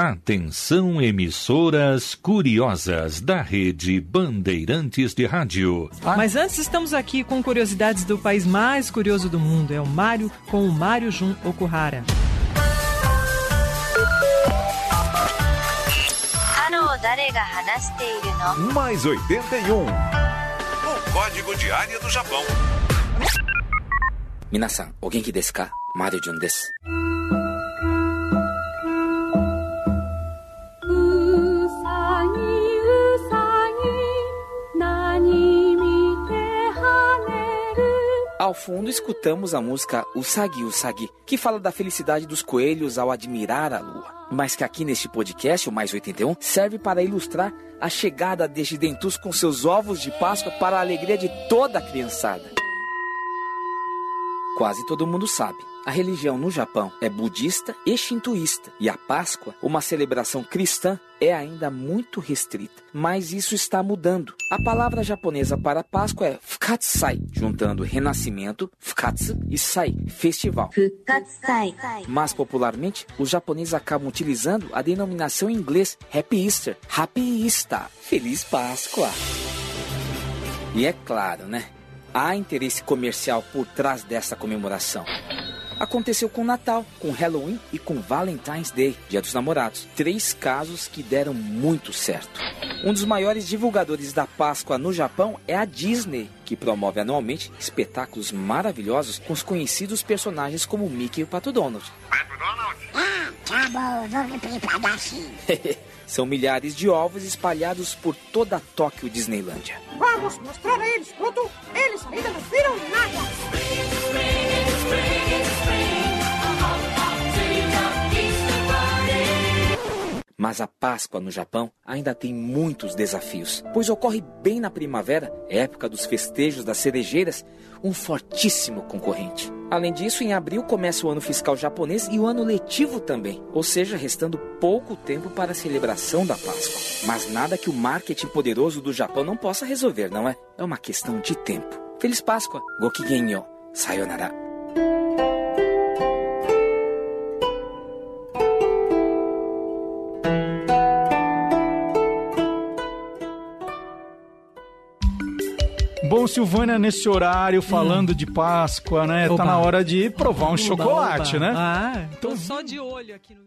Atenção emissoras curiosas da rede Bandeirantes de Rádio. Mas antes estamos aqui com curiosidades do país mais curioso do mundo, é o Mário com o Mário Jun Okuhara. Mais 81. O código de área do Japão. Minasan, o que é isso? Mário Jun desu. Ao fundo, escutamos a música Usagi Usagi, que fala da felicidade dos coelhos ao admirar a lua. Mas que aqui neste podcast, o Mais 81, serve para ilustrar a chegada deste Dentus com seus ovos de Páscoa para a alegria de toda a criançada. Quase todo mundo sabe. A religião no Japão é budista e shintoísta, e a Páscoa, uma celebração cristã, é ainda muito restrita. Mas isso está mudando. A palavra japonesa para Páscoa é Fukatsai, juntando renascimento, Fukatsu e Sai, festival. Fukatsai. Mas popularmente, os japoneses acabam utilizando a denominação em inglês Happy Easter, Happy Easter, Feliz Páscoa. E é claro, né? Há interesse comercial por trás dessa comemoração. Aconteceu com Natal, com Halloween e com Valentine's Day, Dia dos Namorados. Três casos que deram muito certo. Um dos maiores divulgadores da Páscoa no Japão é a Disney, que promove anualmente espetáculos maravilhosos com os conhecidos personagens como Mickey e o Pato Donald. São milhares de ovos espalhados por toda a Tóquio Disneylândia. Vamos mostrar a eles quanto eles ainda não viram nada. Mas a Páscoa no Japão ainda tem muitos desafios, pois ocorre bem na primavera, época dos festejos das cerejeiras, um fortíssimo concorrente. Além disso, em abril começa o ano fiscal japonês e o ano letivo também, ou seja, restando pouco tempo para a celebração da Páscoa. Mas nada que o marketing poderoso do Japão não possa resolver, não é? É uma questão de tempo. Feliz Páscoa! Gokigenyo! Sayonara! Bom, Silvânia, nesse horário, falando de Páscoa, né? Oba. Tá na hora de provar um Oba, chocolate, oba. né? Ah, tô só de olho aqui no.